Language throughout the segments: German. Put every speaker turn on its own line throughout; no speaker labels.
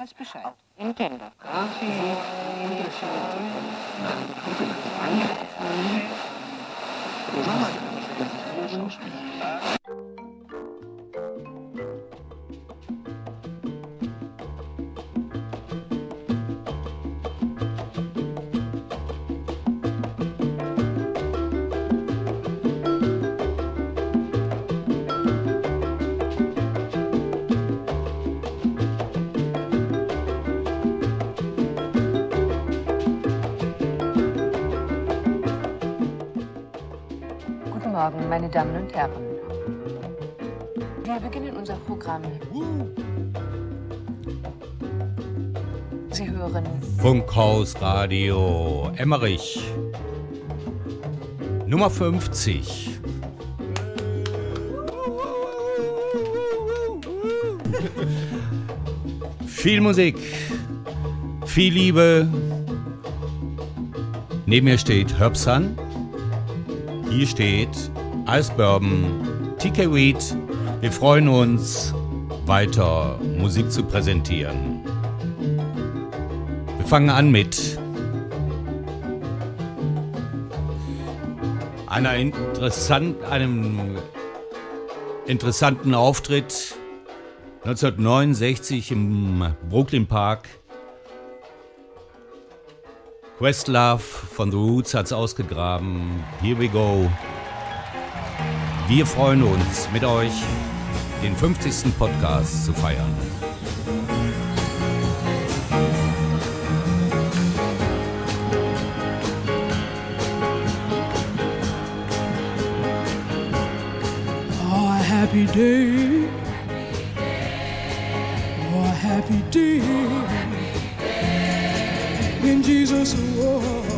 Распишает.
Nintendo. Ужасно. meine Damen und Herren. Wir beginnen unser Programm. Sie hören
Funkhaus Radio Emmerich. Nummer 50. viel Musik, viel Liebe. Neben mir steht Hörbsan. Hier steht Ice TK Weed. Wir freuen uns, weiter Musik zu präsentieren. Wir fangen an mit einer interessant, einem interessanten Auftritt 1969 im Brooklyn Park. Questlove von The Roots hat's ausgegraben. Here we go. Wir freuen uns, mit euch den 50. Podcast zu feiern.
Oh, happy day. Oh, happy day. In Jesus' name.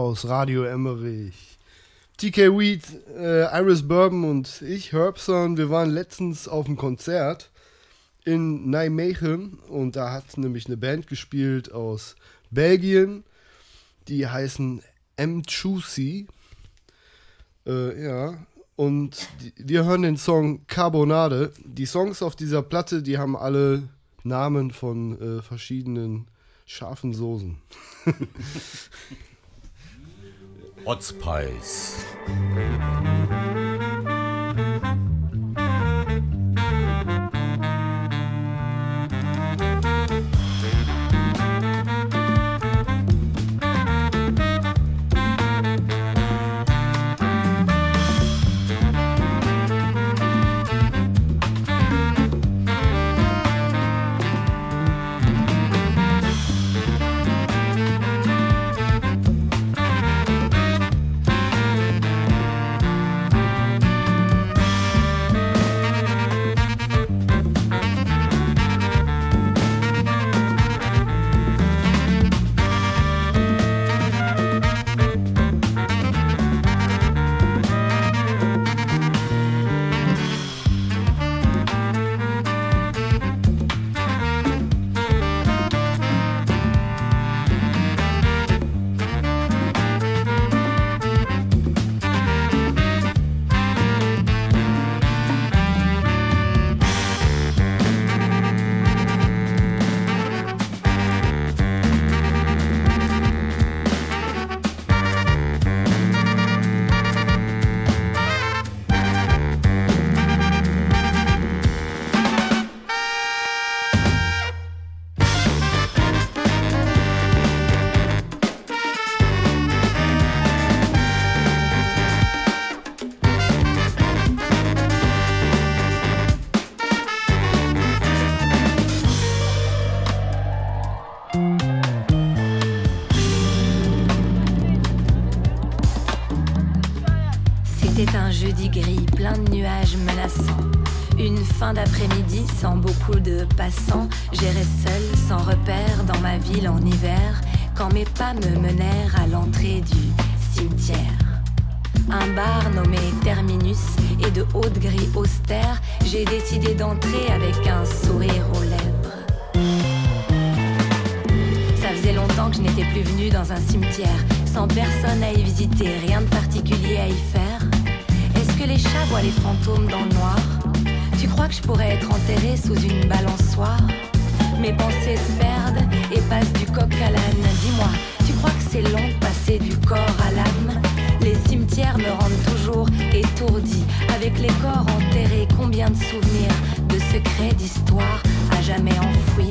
Funkhaus, Radio Emmerich. TK Weed, äh, Iris Bourbon und ich, Herbson, wir waren letztens auf einem Konzert in Nijmegen und da hat nämlich eine Band gespielt aus Belgien, die heißen M2C. Äh, ja, und die, wir hören den Song Carbonade. Die Songs auf dieser Platte, die haben alle Namen von äh, verschiedenen scharfen Soßen.
Hot
d'après-midi sans beaucoup de passants. J'irais seul, sans repère, dans ma ville en hiver, quand mes pas me menèrent à l'entrée du cimetière. Un bar nommé Terminus et de haute gris austère, j'ai décidé d'entrer avec un sourire aux lèvres. Ça faisait longtemps que je n'étais plus venue dans un cimetière, sans personne à y visiter, rien de particulier à y faire. Est-ce que les chats voient les fantômes dans le noir? Tu crois que je pourrais être enterrée sous une balançoire Mes pensées se perdent et passent du coq à l'âne. Dis-moi, tu crois que c'est long de passer du corps à l'âme Les cimetières me rendent toujours étourdie. Avec les corps enterrés, combien de souvenirs, de secrets, d'histoires à jamais enfouis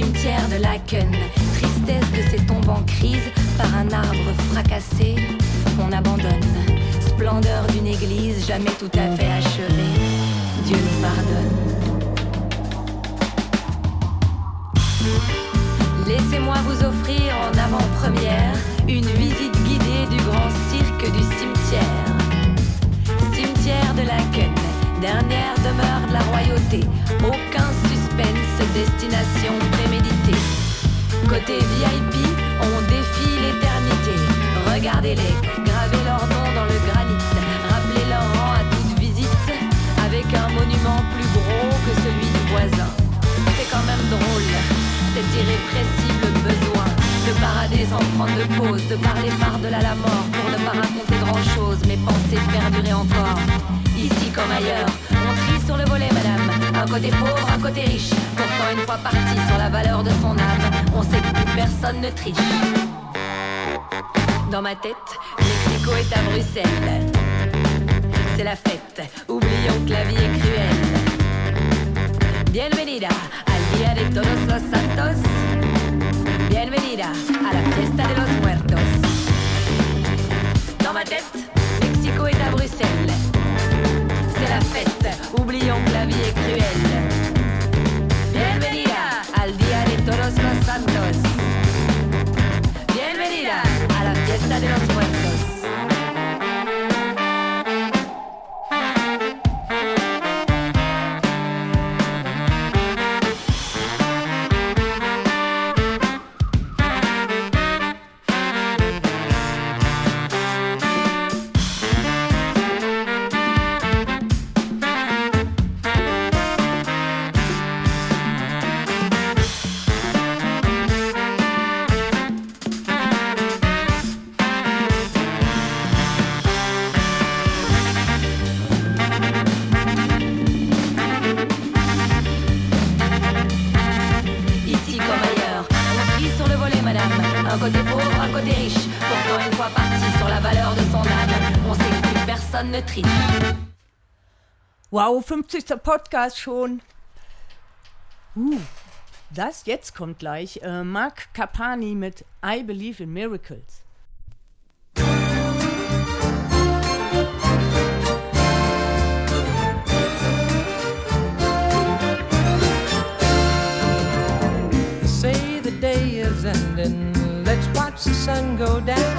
cimetière de Laken, tristesse de ces tombes en crise par un arbre fracassé qu'on abandonne, splendeur d'une église jamais tout à fait achevée. Dieu nous pardonne. Laissez-moi vous offrir en avant-première une visite guidée du grand cirque du cimetière. Cimetière de Laken, dernière demeure de la royauté. Aucun suspense, destination préméditée. Côté VIP, on défie l'éternité. Regardez-les, gravez leur nom dans le granit. Rappelez leur rang à toute visite, avec un monument plus gros que celui du voisin. C'est quand même drôle, cet irrépressible besoin de parader sans prendre de pause, de parler par-delà la mort pour ne pas raconter grand-chose, mes pensées perdurer encore. Ici comme ailleurs, on trie sur le volet, madame. Un côté pauvre, un côté riche. Pourtant, une fois parti sur la valeur de son âme, on sait que personne ne triche. Dans ma tête, Mexico est à Bruxelles. C'est la fête, oublions que la vie est cruelle. Bienvenida al Día de Todos los Santos. Bienvenida a la fiesta de los muertos. Dans ma tête, Mexico est à Bruxelles. C'est la fête, oublions que la vie est cruelle.
Wow, 50. Podcast schon. Uh, das jetzt kommt gleich. Äh, Mark Capani mit I Believe in Miracles.
Say the day is ending. Let's watch the sun go down.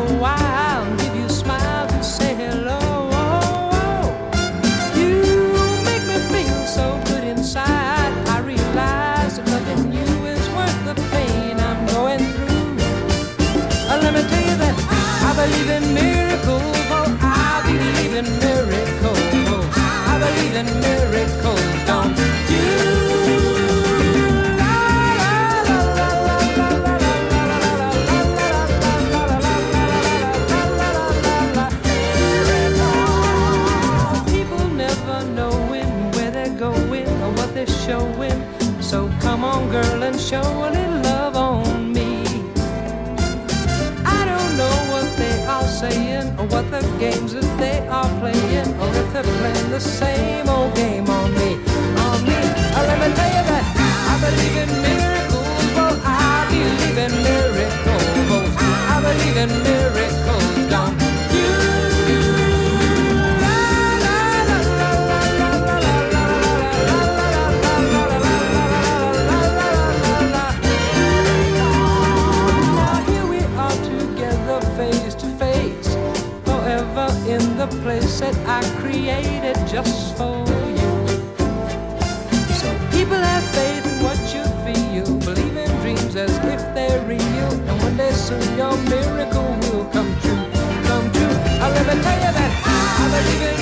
for a while. what the games that they are playing, or if they're playing the same.
living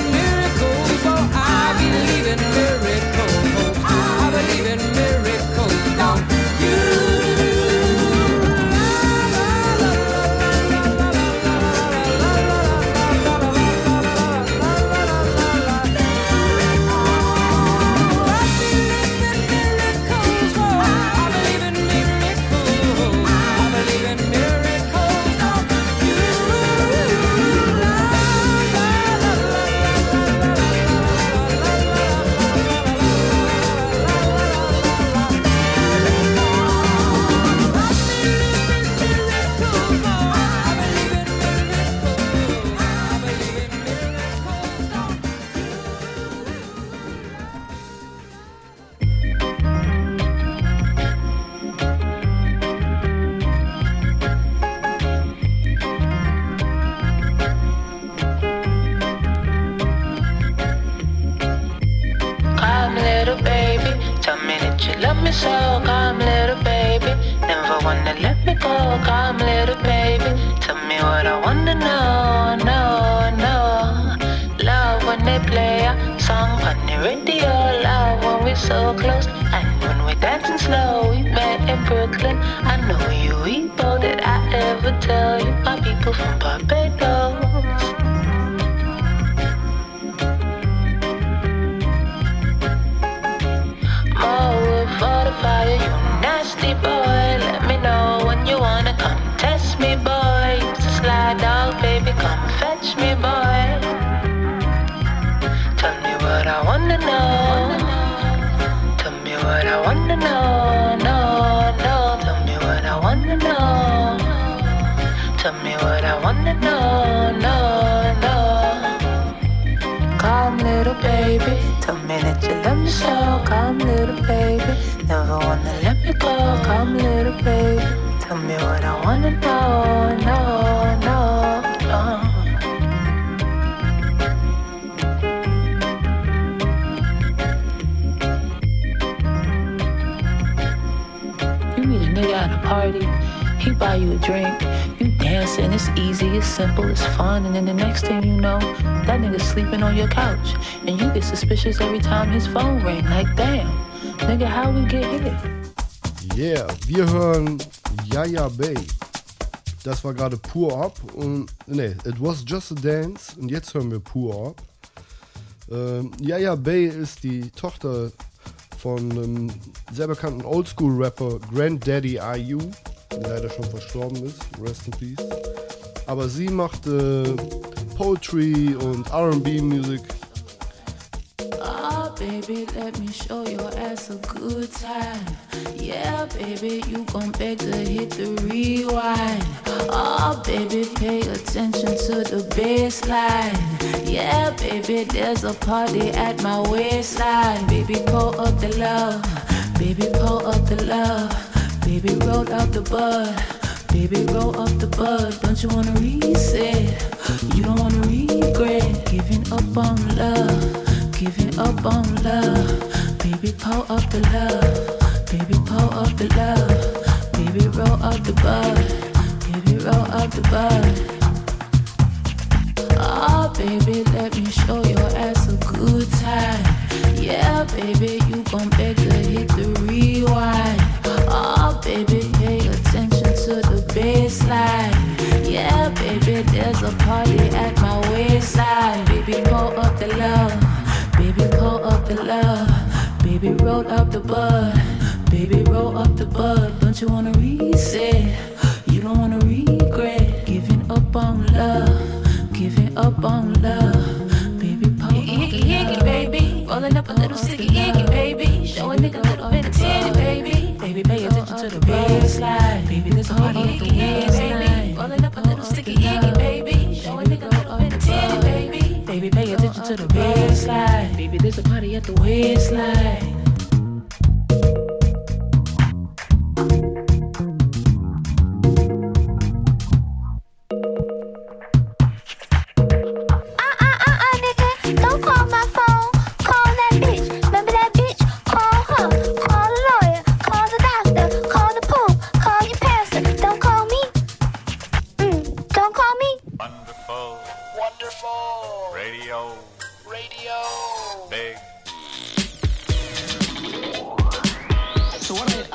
at a party. He buy you a drink, you dancing, it's easy, it's simple, it's fun, and then the next thing you know, that nigga sleeping on your couch, and you get suspicious every time his phone ring. Like damn, nigga, how we get here?
Yeah, wir hören Yaya Bay. Das war gerade Pur Up und nee, It Was Just a Dance und jetzt hören wir Pur Up. Ähm, Yaya Bay ist die Tochter von einem sehr bekannten Oldschool-Rapper Granddaddy IU, der leider schon verstorben ist. Rest in Peace. Aber sie macht äh, Poetry und R&B-Musik.
Oh, baby, let me show your ass a good time. Yeah, baby, you gon' beg to hit the rewind. Oh, baby, pay attention to the baseline. Yeah, baby, there's a party at my waistline. Baby, pull up the love. Baby, pull up the love. Baby, roll out the bud. Baby, roll up the bud. Don't you wanna reset? You don't wanna regret giving up on love. Giving up on love. Baby, pull up the love. Baby, pull up the love. Baby, roll up the bud. Baby, roll up the bud. Oh, baby, let me show your ass a good time. Yeah, baby, you gon' beg to hit the rewind. Oh, baby, pay attention to the baseline. Yeah, baby, there's a party at my waistline. Baby, pull up the love. Baby, pull up the love. Baby, roll up the bud. Baby, roll up the bud. Don't you wanna reset? You don't wanna regret giving up on love. Giving up on love. Baby, pull up the love. baby. Rolling up a little sticky icky, baby. Show a nigga a little bit of titty, baby. Baby, pay attention to the baseline. Baby, a party at the waistline. Rolling up a little sticky icky, baby. Baby. Pay attention to the baseline. Baby, there's a party at the waistline.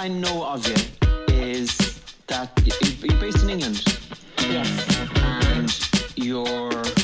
I, know of you is that you're based in England. Yes. And you're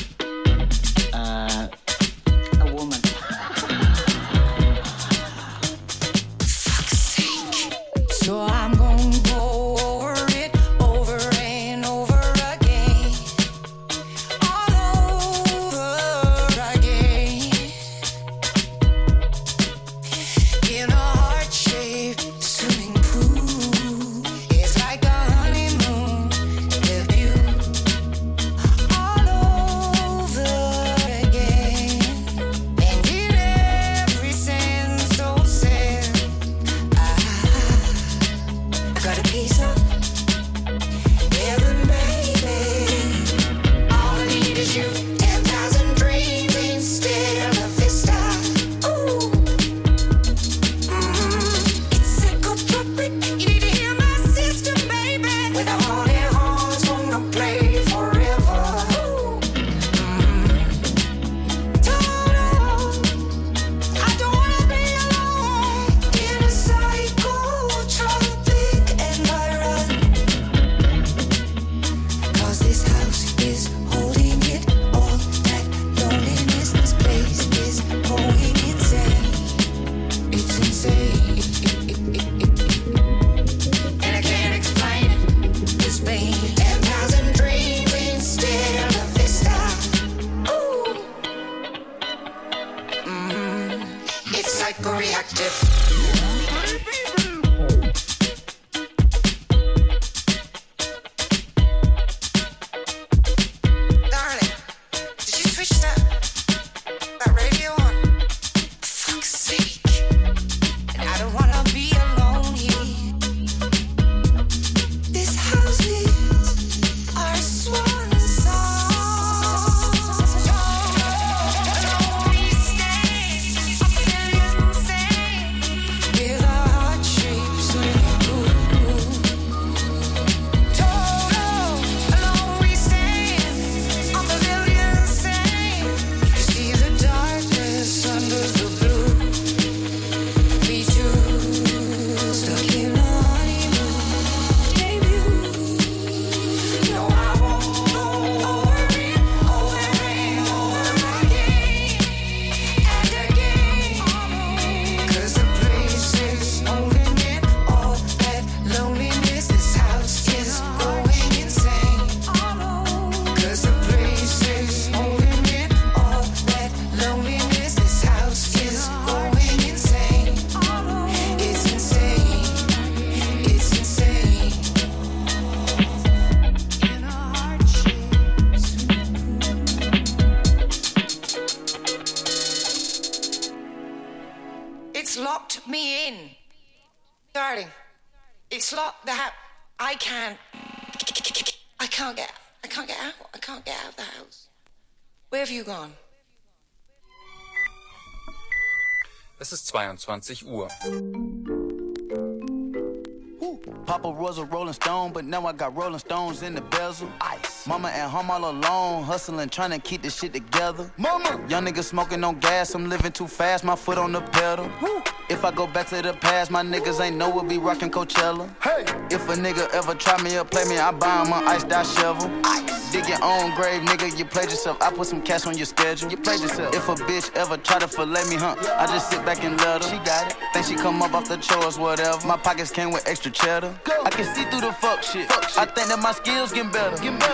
21 Uhr.
Papa was a Rolling Stone, but now I got Rolling Stones in the bezel. Ice. Mama at home all alone, hustling, trying to keep this shit together. Mama, young nigga smoking on gas, I'm living too fast, my foot on the pedal. Woo. If I go back to the past, my niggas ain't know we'll be rocking Coachella. Hey. If a nigga ever try me or play me, I buy him an ice dot shovel. Ice. Dig your own grave, nigga, you played yourself. I put some cash on your schedule. You played yourself. If a bitch ever try to fillet me, huh? I just sit back and let her. She got it. Think she come up off the chores, whatever. My pockets came with extra cheddar. Go. I can see through the fuck shit. fuck I think that my skills getting better.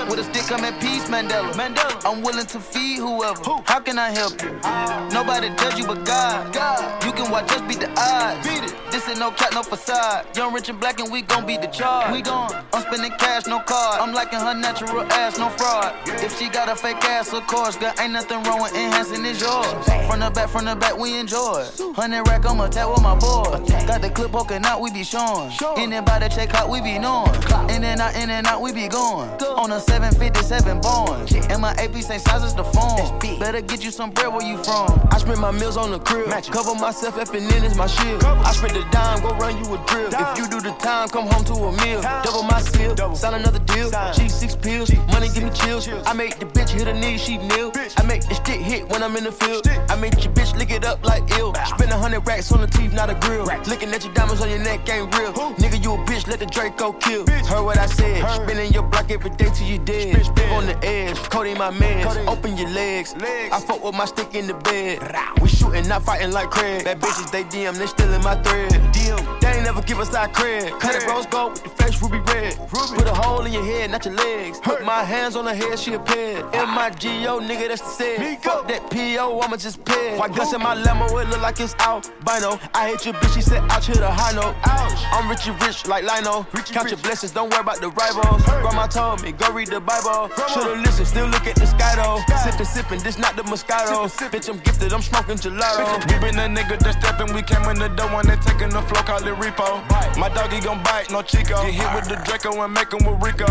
With a stick, I'm in peace, Mandela. Mandela. I'm willing to feed whoever. Who? How can I help you? Oh. Nobody judge you but God. God. You can watch us be the odds. Beat it. This ain't no cat, no facade. Young, rich, and black, and we gon' beat the charge. We gon' I'm spending cash, no card. I'm liking her natural ass, no fraud. If she got a fake ass, of course, girl, ain't nothing wrong with enhancing is yours. From the back, from the back, we enjoy. Hundred rack, I'm attack with my boy. Got the clip poking out, we be showing. Anybody check out, we be knowing. In and out, in and out, we be going. On a 757 Boeing. And my AP same size as the phone. Better get you some bread where you from.
I spend my meals on the crib. Cover myself, F and N is my shield. I spread the dime, go run you a drill. If you do the time, come home to a meal. Double my seal, sign another deal. G6 pills, money give me chills. I make the bitch hit her knees, she kneel. I make the stick hit when I'm in the field. I make your bitch lick it up like ill. Spend a hundred racks on the teeth, not a grill. Looking at your diamonds on your neck ain't real. Nigga, you a bitch, let the Draco kill. Heard what I said. Spinning your block every day till you dead. Live on the edge, Cody my man. Open your legs. I fuck with my stick in the bed. We shooting, not fighting like Craig. Bad bitches, they DM, they stealing my thread. DM, they ain't never give us our cred. Cut it rose gold with the face ruby red. Put a hole in your head, not your legs. Put my hands on her head, she a ped. Ah. M-I-G-O, nigga, that's the said. Fuck that P.O., I'ma just ped. White guts in my Lambo, it look like it's out. albino. I hate your bitch, she said ouch, hit a high note. Ouch. I'm rich and rich like Lino. Count your blessings, don't worry about the rivals. Grandma told me, go read the Bible. Should've listened, still look at the sky though. Sippin', sippin', this not the Moscato. Bitch, I'm gifted, I'm smoking gelato.
We been a nigga that steppin', we came in the door when they taking the flow, call it repo. My doggy gon' bite, no Chico. Get hit with the Draco and make 'em with Rico.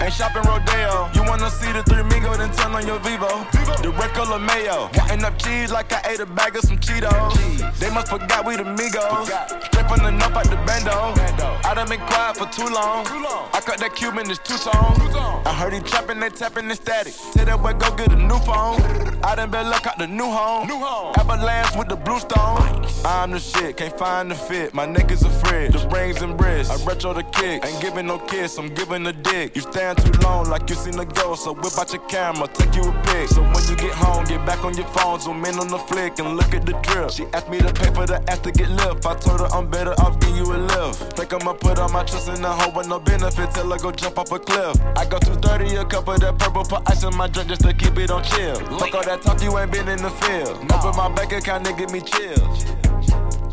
Ain't shopping Rodeo. You wanna see the three Migo, then turn on your Vivo. The red color mayo. Cutting up cheese like I ate a bag of some Cheetos. They must forgot we the Migos. Straight from the north out the bando. I done been quiet for too long. I cut that Cuban, it's two tone. I heard he trapping, they tapping the static. Tell that boy go get a new phone. I done been luck out the new home. Avalanche with the blue stone. I'm the shit, can't find the fit. My neck is a the rings and wrists. I retro the kick, ain't giving no kiss, I'm giving a dick. You stand too long like you seen a ghost, so whip out your camera, take you a pic. So when you get home, get back on your phone, zoom in on the flick and look at the drip. She asked me to pay for the ass to get lift. I told her I'm better off giving you a lift. Think I'ma put all my trust in a hoe with no benefit till I go jump off a cliff. I go 230 a cup of that purple, put ice in my drink just to keep it on chill. Fuck all that talk, you ain't been in the field. Open my bank account, nigga, me chills.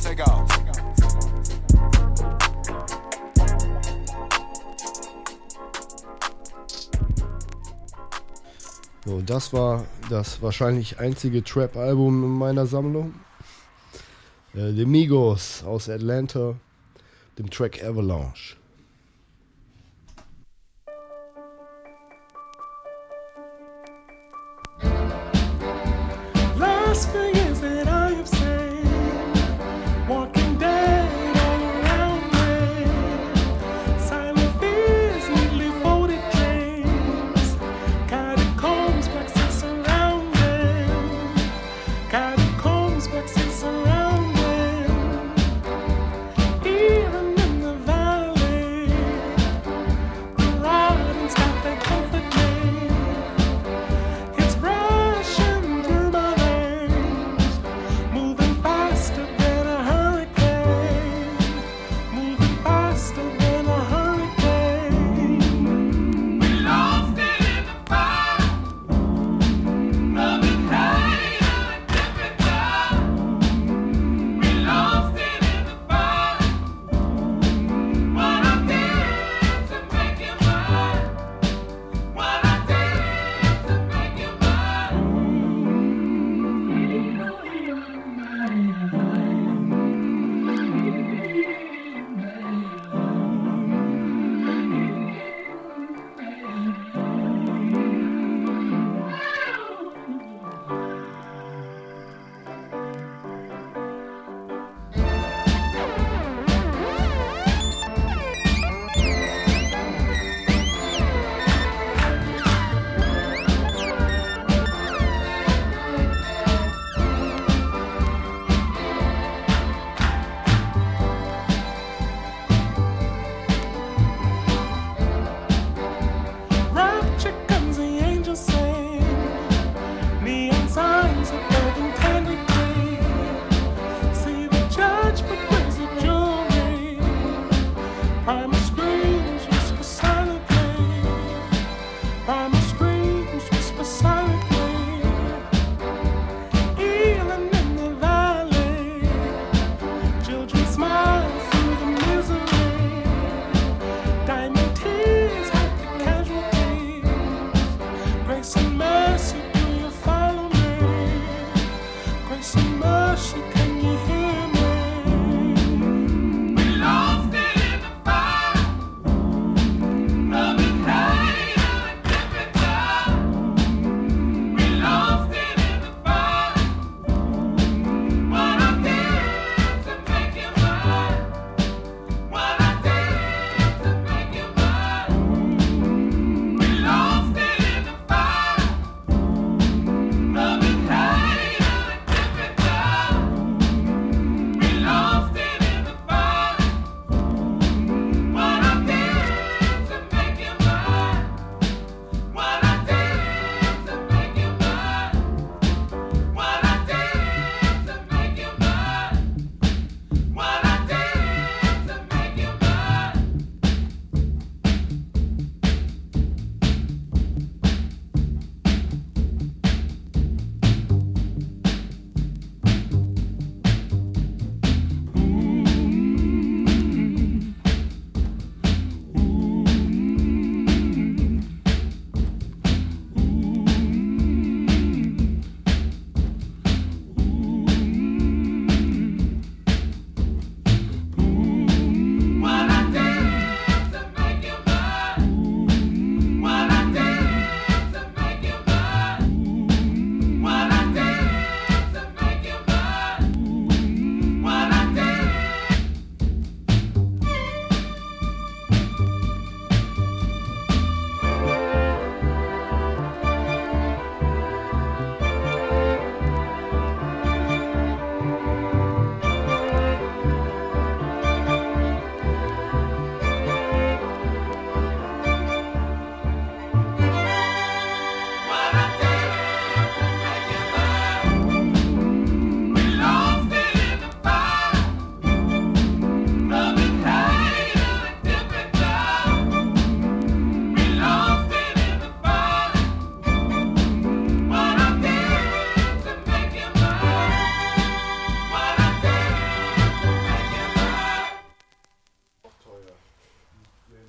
Take off.
So, das war das wahrscheinlich einzige Trap-Album in meiner Sammlung. Äh, The Migos aus Atlanta, dem Track Avalanche.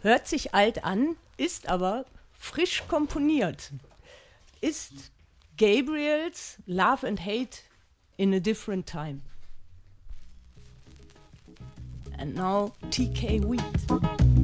Hört sich alt an, ist aber frisch komponiert. Ist Gabriels Love and Hate in a Different Time. And now TK Wheat.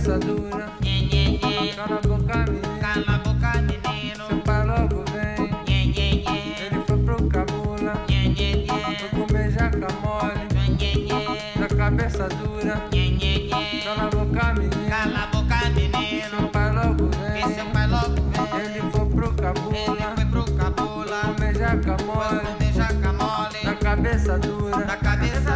cabeça dura. Nhê, nhê. Cala a boca, menino. Cala a boca, menino. Logo, vem. Ele foi pro cabula. Nhê, nhê. Foi comer jacamole. Nhê, nhê. Da cabeça dura. Nhê, nhê. Cala a boca, menino. Cala a boca, menino. Logo, vem. E logo, vem. Ele foi pro cabula. Ele foi pro cabula. Comer jacamole. Foi comer. Da cabeça dura. Da cabeça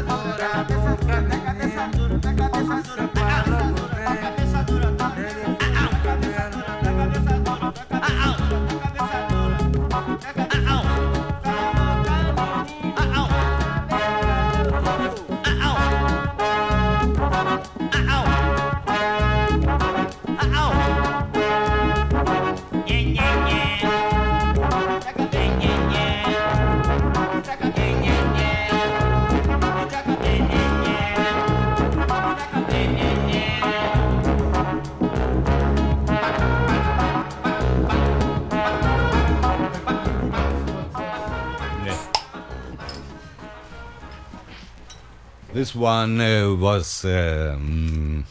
one uh, was. Um,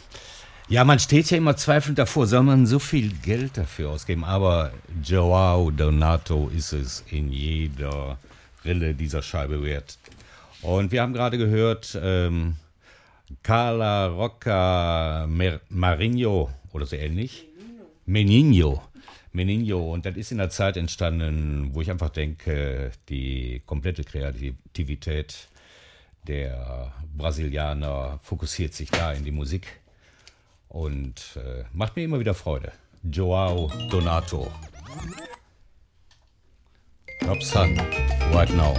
ja, man steht ja immer zweifelnd davor, soll man so viel Geld dafür ausgeben? Aber Joao Donato ist es in jeder Rille dieser Scheibe wert. Und wir haben gerade gehört, ähm, Carla Rocca Mer Marinho oder so ähnlich. Menino. Menino. Und das ist in der Zeit entstanden, wo ich einfach denke, die komplette Kreativität der Brasilianer fokussiert sich da in die Musik und äh, macht mir immer wieder Freude. Joao Donato. Top Sun, right now.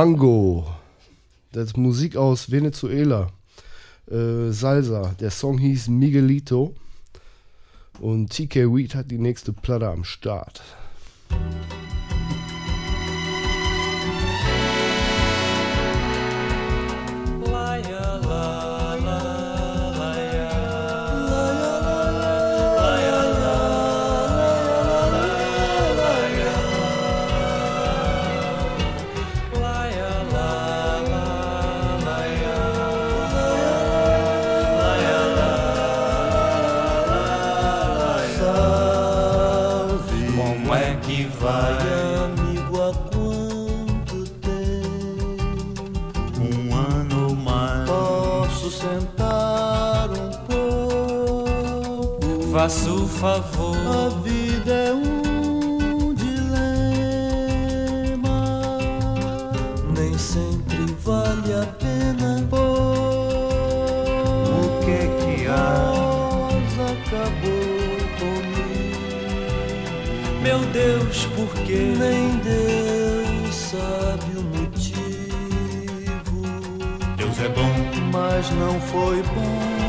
Mango. Das ist Musik aus Venezuela. Äh, Salsa. Der Song hieß Miguelito. Und TK Weed hat die nächste Platte am Start.
Faça o favor.
A vida é um dilema, nem sempre vale a pena.
O que que há?
Acabou comigo. Meu Deus, por que nem Deus sabe o motivo?
Deus é bom,
mas não foi bom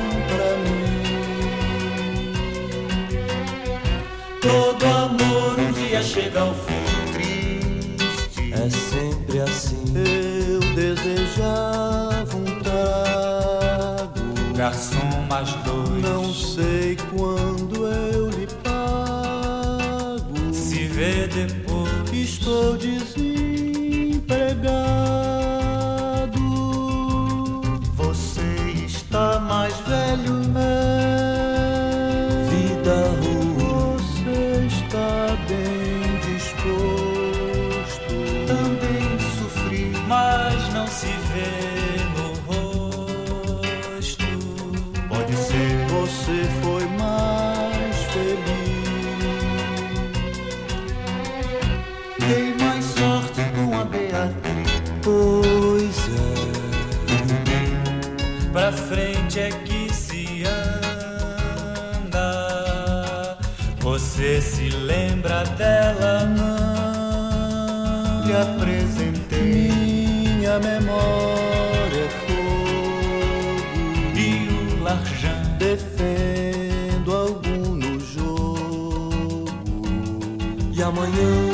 Todo amor um dia chega ao fim. Triste. É sempre assim. Eu desejava um trago.
garçom mais dois.
Não sei quando eu lhe pago.
Se vê depois.
Estou desempregado.
you.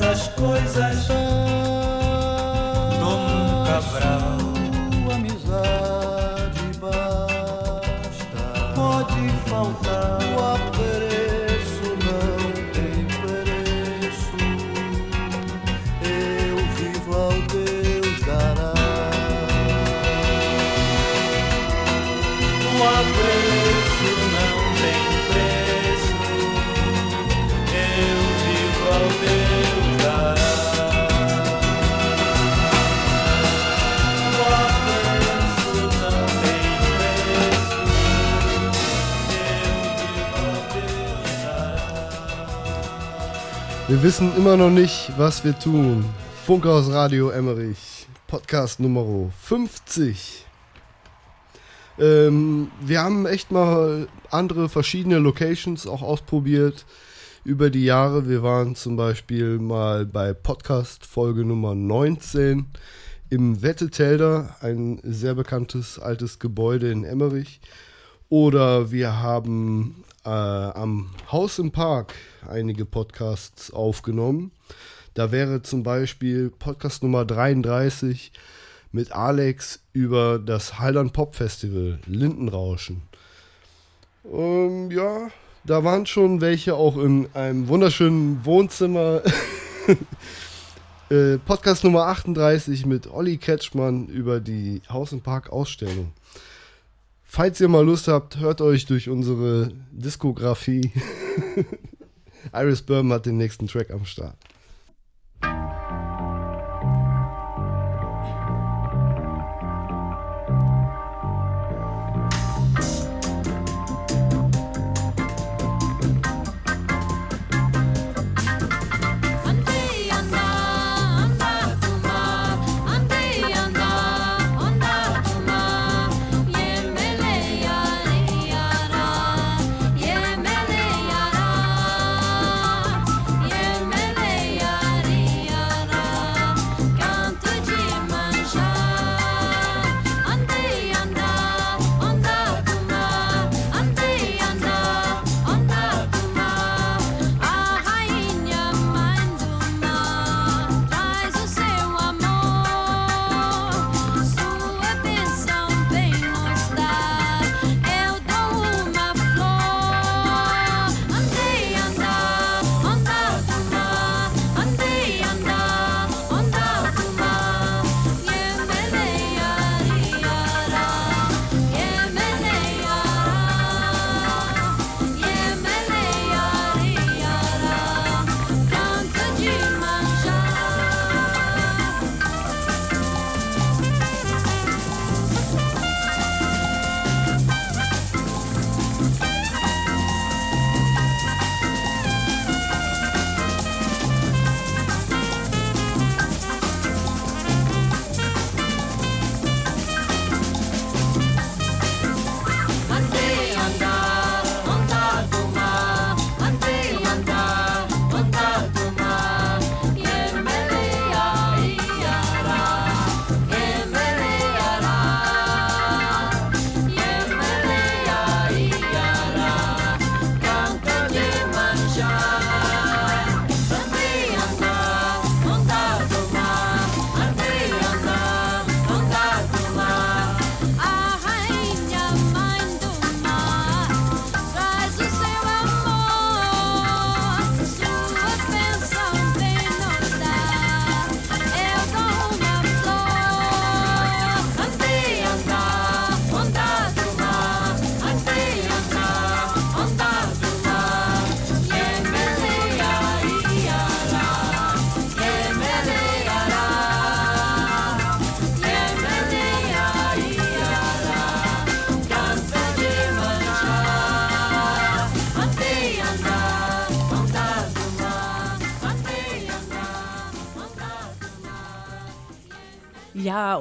Essas coisas. Um cabral.
amizade basta. Pode faltar o apreço, não tem preço. Eu vivo ao Deus dará.
O apreço não tem preço. Eu vivo ao Deus
Wir wissen immer noch nicht, was wir tun. Funkhaus Radio Emmerich, Podcast Nummer 50. Ähm, wir haben echt mal andere verschiedene Locations auch ausprobiert über die Jahre. Wir waren zum Beispiel mal bei Podcast Folge Nummer 19 im Wettetelder, ein sehr bekanntes altes Gebäude in Emmerich. Oder wir haben äh, am Haus im Park einige Podcasts aufgenommen. Da wäre zum Beispiel Podcast Nummer 33 mit Alex über das Haldern Pop Festival Lindenrauschen. Ähm, ja, da waren schon welche auch in einem wunderschönen Wohnzimmer. Äh, Podcast Nummer 38 mit Olli Ketschmann über die Haus im Park Ausstellung. Falls ihr mal Lust habt, hört euch durch unsere Diskografie. Iris Bourbon hat den nächsten Track am Start.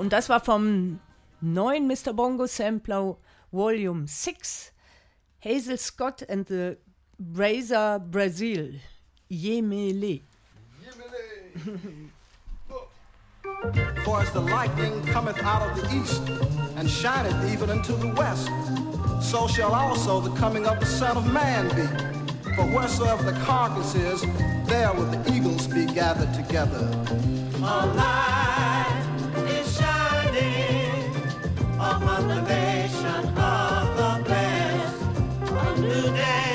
Und das war vom neuen Mr. Bongo Sampler Volume 6, Hazel Scott and the Brazer Brazil, Yemele.
For as the lightning cometh out of the east, and shineth even unto the west, so shall also the coming of the Son of Man be. For wheresoever the carcass is, there will the eagles be gathered together.
A among the nation of the blessed. A new day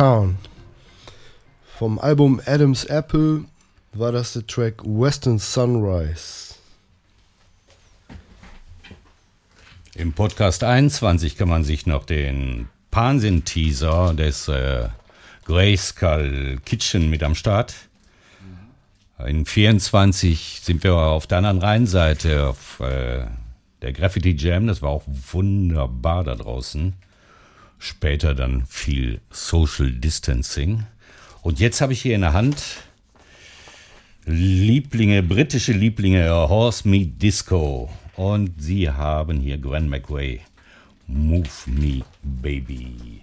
Kahn. Vom Album Adam's Apple war das der Track Western Sunrise.
Im Podcast 21 kann man sich noch den Pansin-Teaser des äh, Grayskull Kitchen mit am Start. In 24 sind wir auf der anderen Rheinseite auf äh, der Graffiti Jam. Das war auch wunderbar da draußen. Später dann viel Social Distancing. Und jetzt habe ich hier in der Hand Lieblinge, britische Lieblinge, Horse Meat Disco. Und sie haben hier Gwen McRae. Move Me Baby.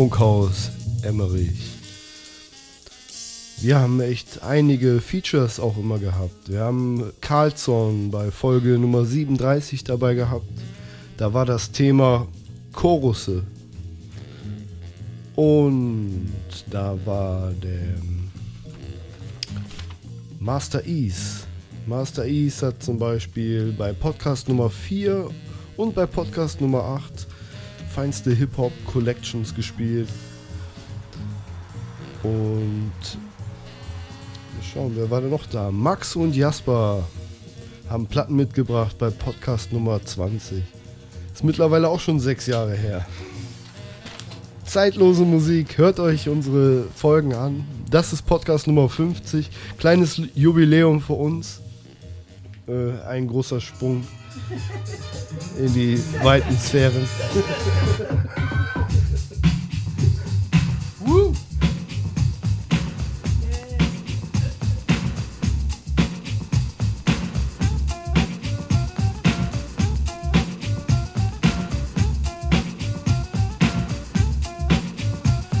Funkhaus Emmerich. Wir haben echt einige Features auch immer gehabt. Wir haben Carlson bei Folge Nummer 37 dabei gehabt. Da war das Thema Chorusse. Und da war der Master Ease. Master Ease hat zum Beispiel bei Podcast Nummer 4 und bei Podcast Nummer 8 feinste Hip-Hop Collections gespielt. Und wir schauen, wer war denn noch da? Max und Jasper haben Platten mitgebracht bei Podcast Nummer 20. Ist mittlerweile auch schon sechs Jahre her. Zeitlose Musik, hört euch unsere Folgen an. Das ist Podcast Nummer 50. Kleines Jubiläum für uns. Äh, ein großer Sprung in die weiten Sphären.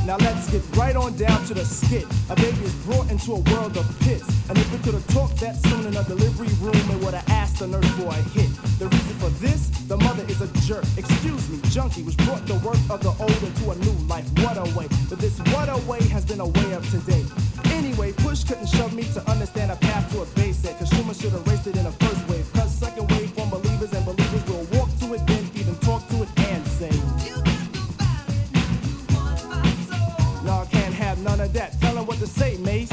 Now let's get right on down to the skit. A baby is brought into a world of pits. And if we could have talked that soon in a delivery room, it would have asked the nurse for a hit. The reason for this, the mother is a jerk. Excuse me, junkie, which brought the work of the old into a new life. What a way. But this what a way has been a way of today. Anyway, push couldn't shove me to understand a path to a basic. Cause Schumann should have raced it in a first wave. To say, Mace.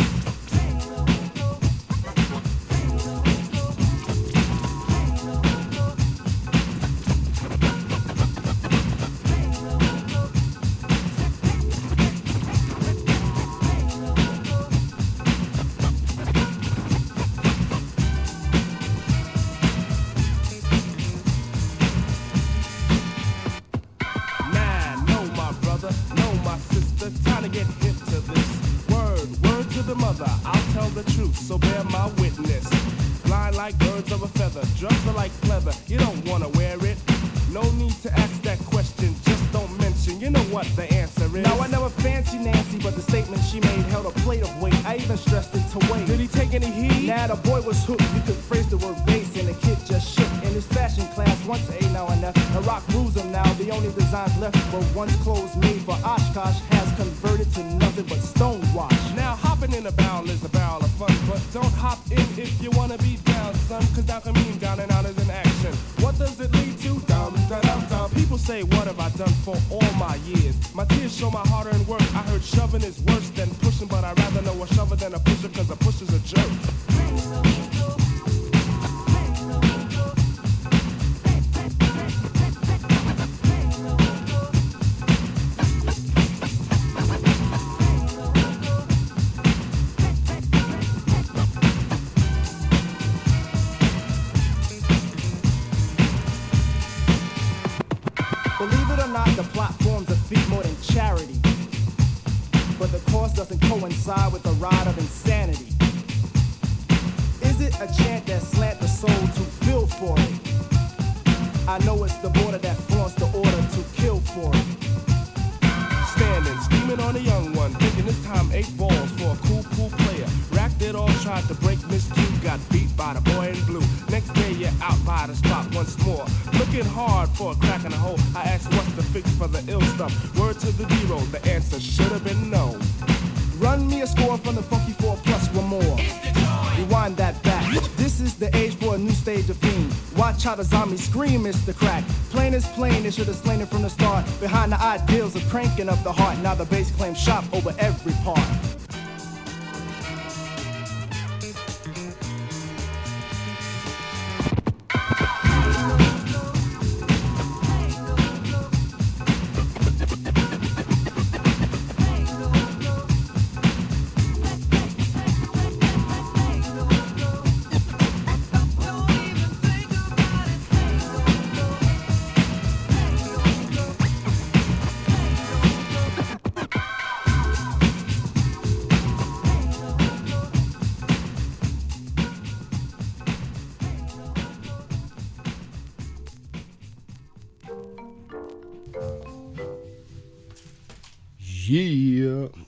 up the heart.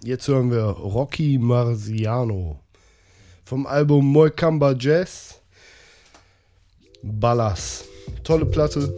Jetzt hören wir Rocky Marciano vom Album Moikamba Jazz. Ballas. Tolle Platte.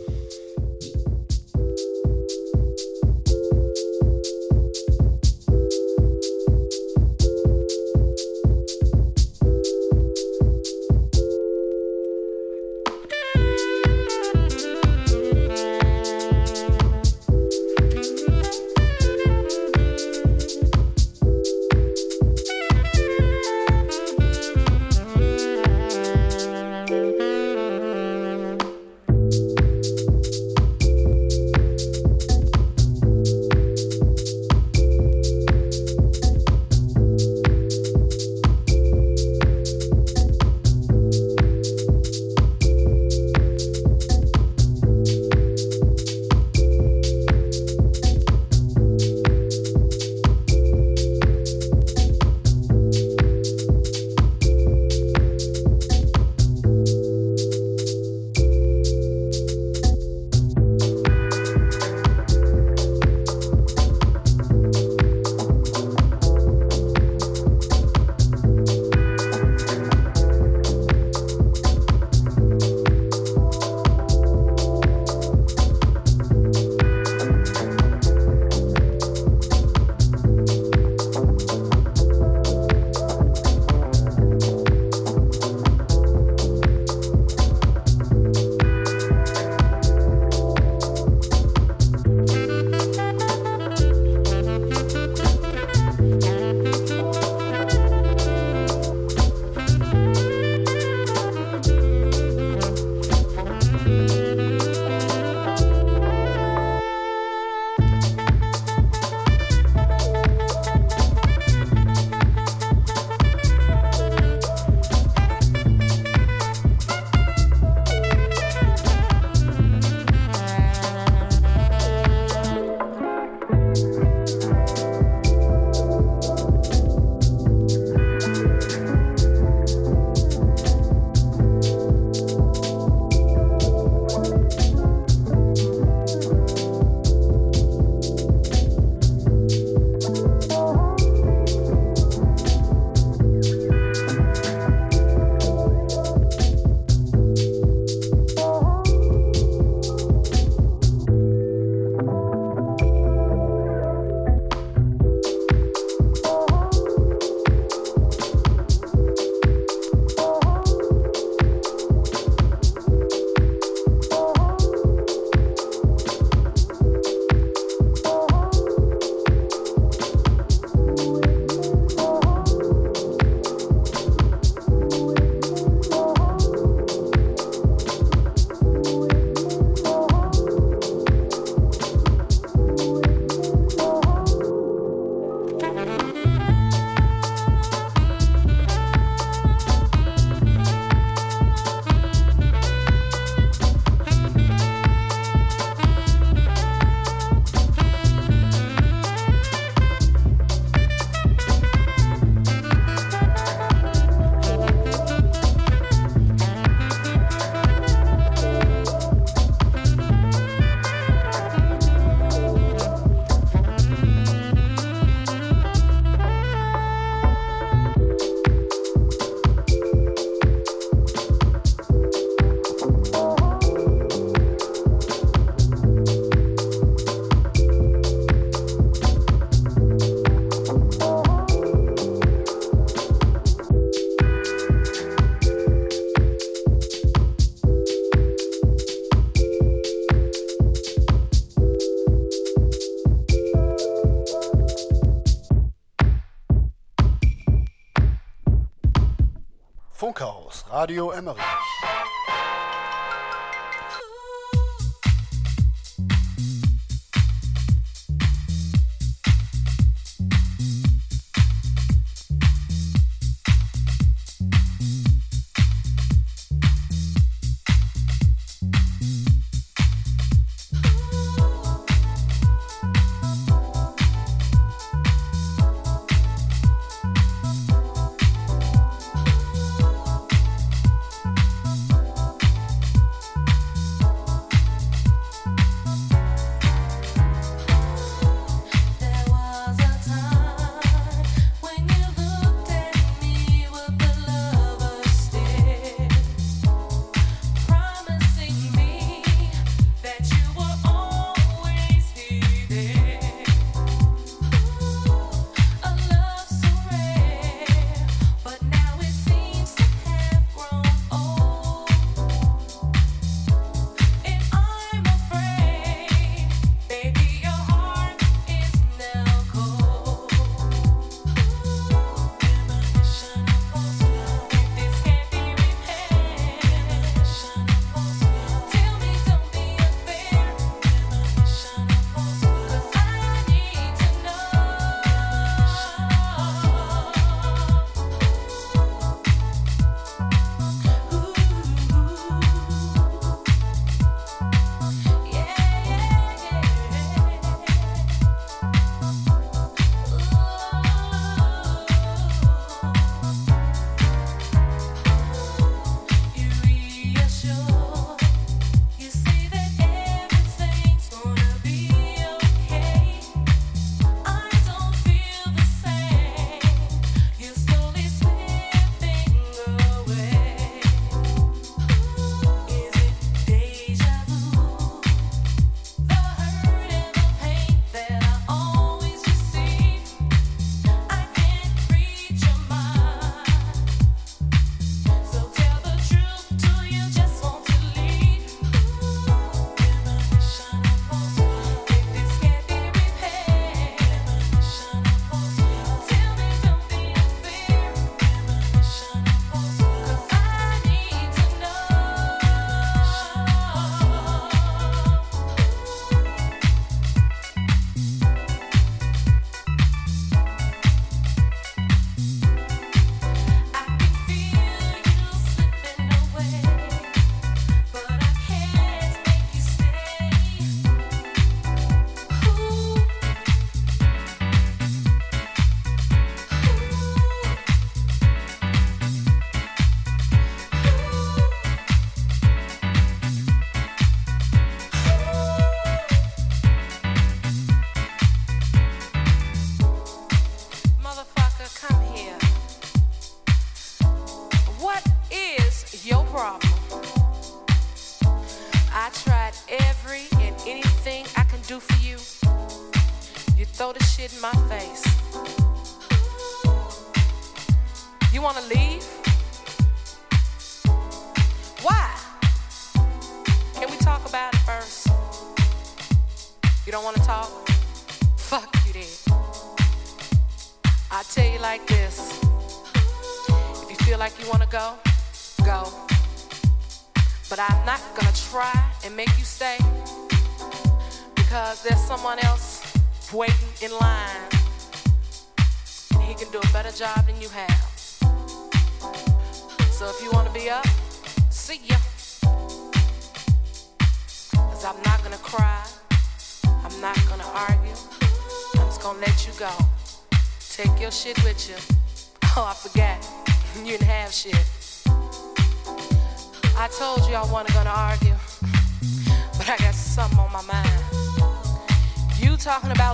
Radio Emmerich.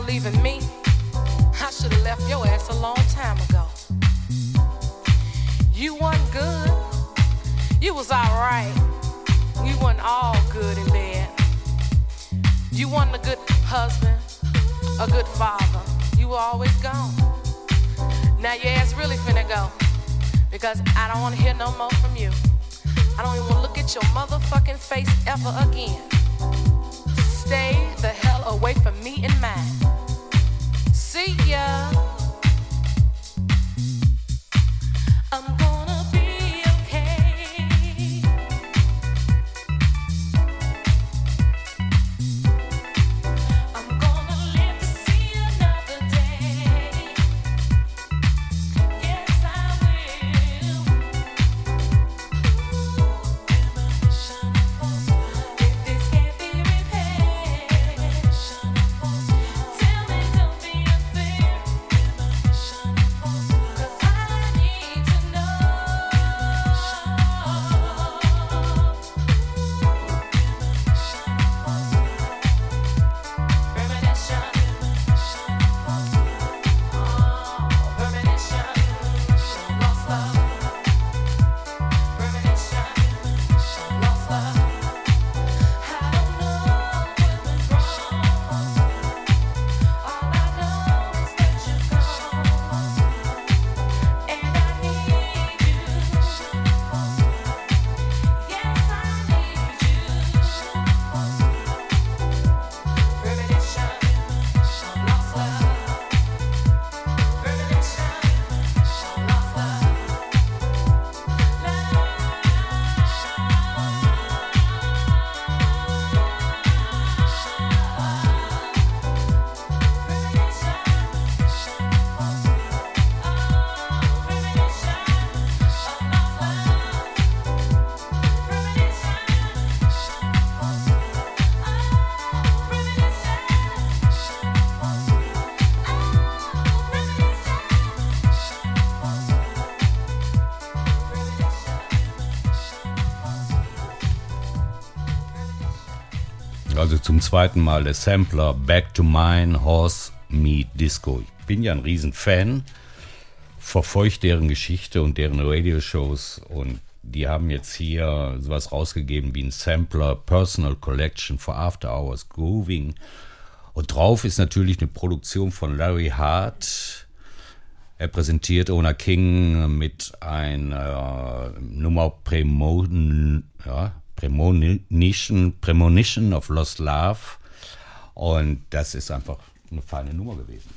Leaving me? I should have left your ass a long time ago. You wasn't good. You was alright. We wasn't all good in bed. You wasn't a good husband, a good father. You were always gone. Now your ass really finna go. Because I don't wanna hear no more from you. I don't even wanna look at your motherfucking face ever again. Stay the hell away from me and mine.
Yeah. Zum zweiten Mal der Sampler Back to Mine Horse Meat Disco. Ich bin ja ein Riesenfan, verfolge deren Geschichte und deren Radioshows und die haben jetzt hier sowas rausgegeben wie ein Sampler Personal Collection for After Hours Grooving. Und drauf ist natürlich eine Produktion von Larry Hart. Er präsentiert Ona King mit einer Nummer Premon, ja, Premonition, Premonition of Lost Love. Und das ist einfach eine feine Nummer gewesen.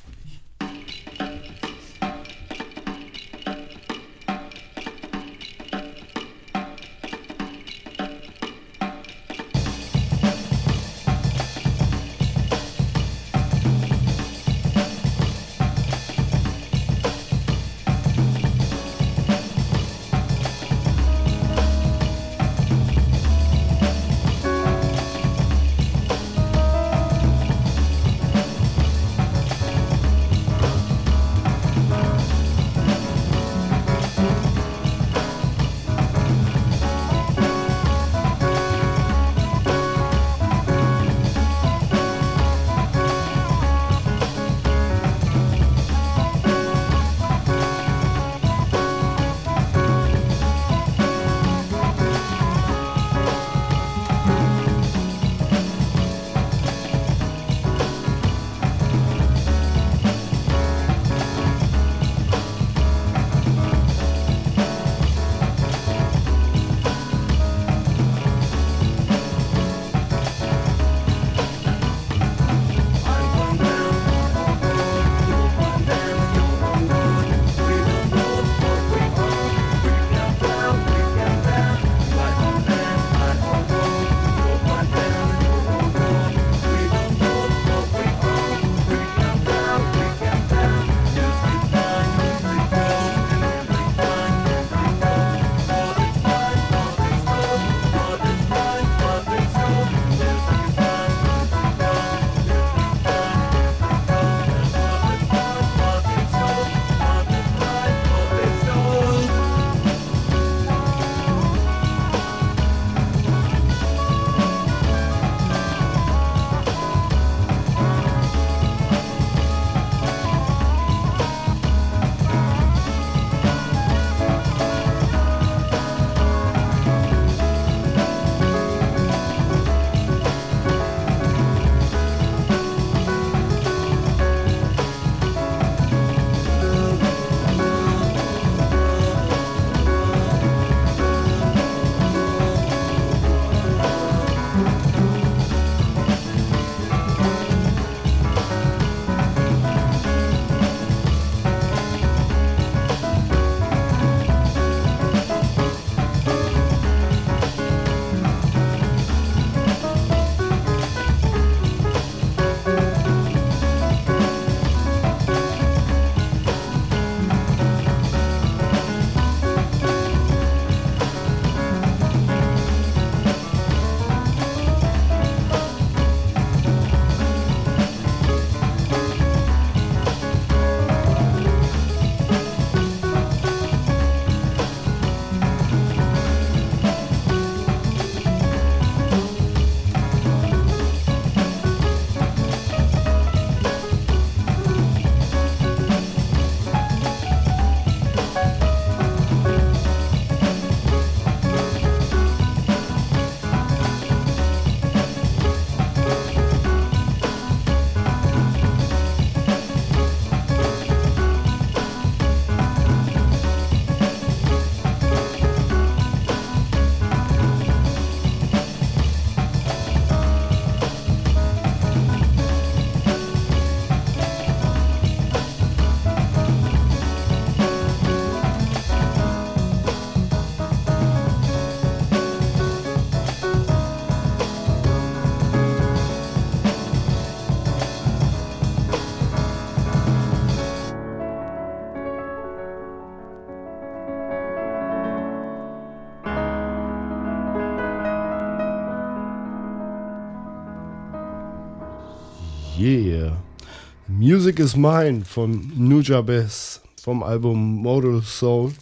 Music is Mine von Nujabes vom Album Model Soul.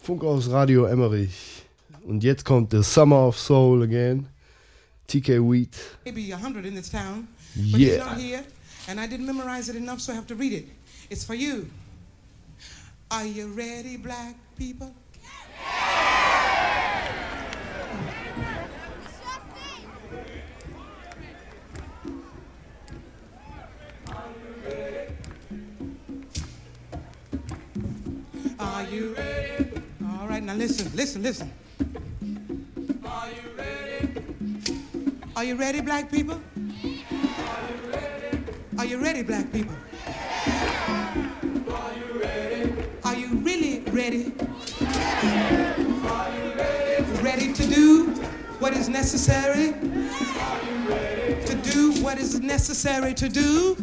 Funk aus Radio Emmerich. Und jetzt kommt The Summer of Soul again. TK Wheat.
maybe a hundred in this town, but he's
Yeah.
not here, and I didn't memorize it enough, so I have to read it. It's for you. Are you ready, black people? Are you ready? All right, now listen, listen, listen. Are you ready? Are you ready, black people? Are you ready, black people? Are you ready? Are you really ready? Are you ready? Ready to do what is necessary? Are you ready? To do what is necessary to do?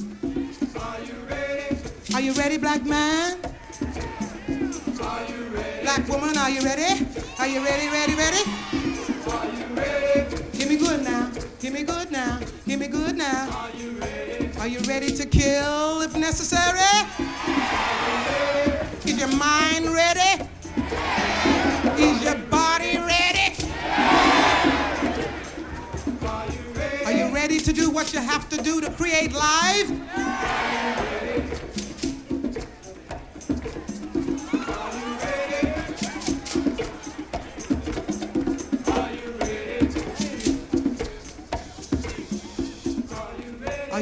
Are you ready? Are you ready, black man? Are you ready? Black woman, are you ready? Are you ready, ready, ready? Are you ready? Give me good now. Give me good now. Give me good now. Are you ready? Are you ready to kill if necessary? You Is your mind ready? Is your body ready? Are you ready to do what you have to do to create life? Are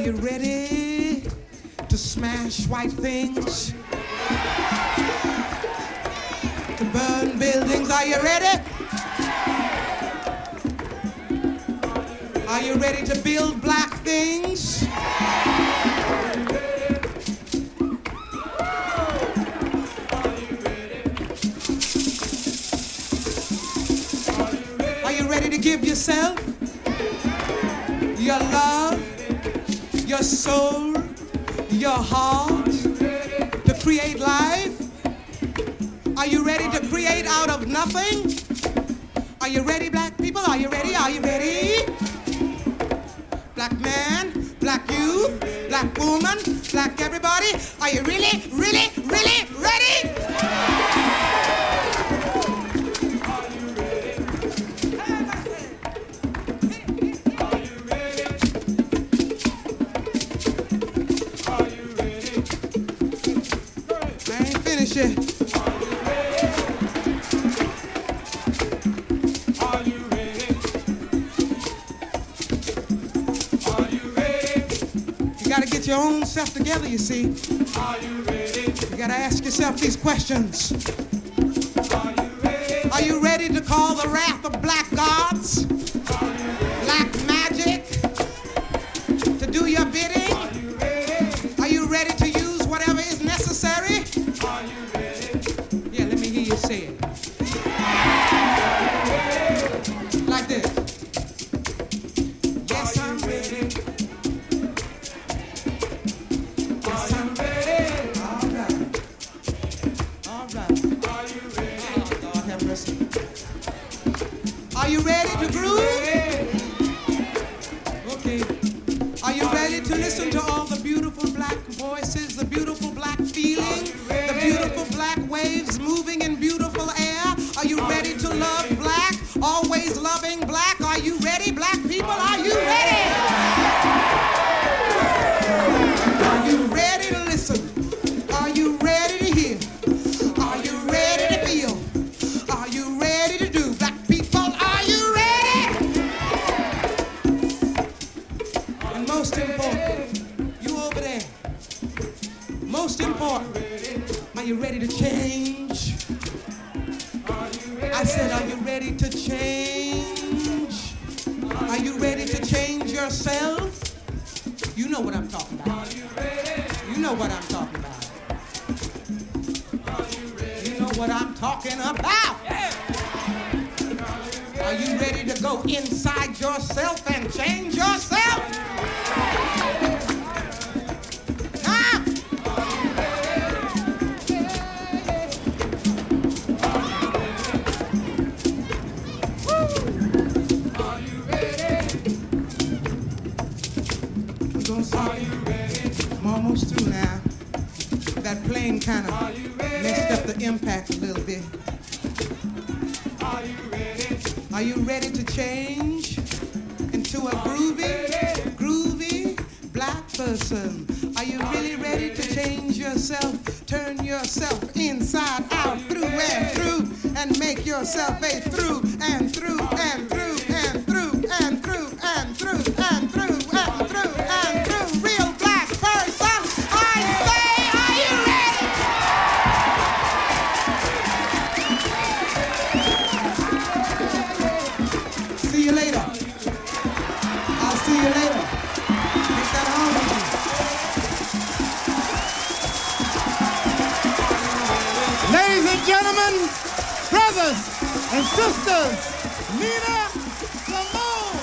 you ready to smash white things? To burn buildings? Are you ready? Are you ready to build black things? Are you ready to give yourself, your love, your soul, your heart to create life? Are you ready to create out of nothing? Are you ready, black people? Are you ready? Are you ready? Black man, black youth, black woman, black everybody. Are you really, really, really get your own self together, you see. Are you ready? You gotta ask yourself these questions.
Sisters, Nina Simone.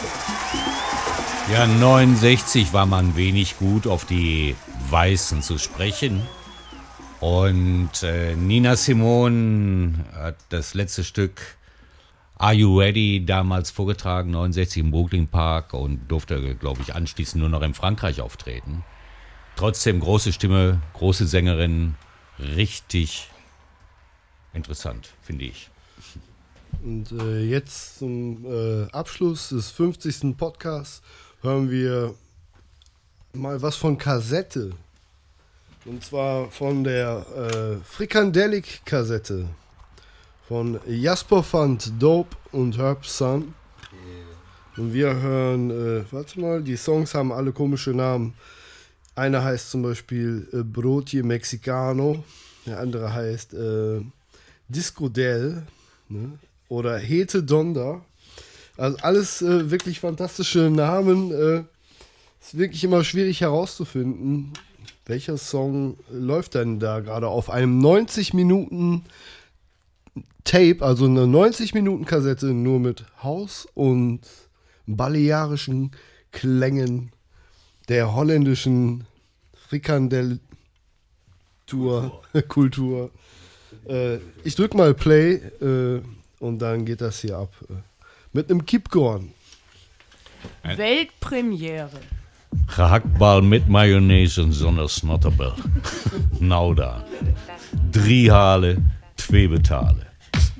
Ja, 69 war man wenig gut auf die Weißen zu sprechen. Und äh, Nina Simone hat das letzte Stück Are You Ready damals vorgetragen, 69 im Brooklyn Park und durfte, glaube ich, anschließend nur noch in Frankreich auftreten. Trotzdem große Stimme, große Sängerin, richtig interessant, finde ich.
Und äh, jetzt zum äh, Abschluss des 50. Podcasts hören wir mal was von Kassette. Und zwar von der äh, Frikandelic-Kassette von Jasper Fund, Dope und Herb Sun. Und wir hören, äh, warte mal, die Songs haben alle komische Namen. Einer heißt zum Beispiel äh, Brotje Mexicano, der andere heißt äh, Disco Del ne? Oder Hete Donda. Also alles äh, wirklich fantastische Namen. Äh, ist wirklich immer schwierig herauszufinden, welcher Song läuft denn da gerade auf einem 90 Minuten Tape, also eine 90 Minuten Kassette nur mit Haus und balearischen Klängen der holländischen Frikandel-Tour, Kultur. Äh, ich drück mal Play äh, und dann geht das hier ab. Mit einem Kippkorn.
Weltpremiere.
Gehaktbal met mayonaise zonder snotterbel. nou dan. Drie halen, twee betalen.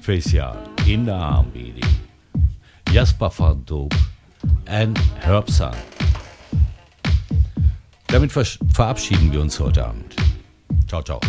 Speciaal in de aanbieding. Jasper van Doop en Herbsan. Damit ver verabschieden wir uns heute Abend. Ciao, ciao.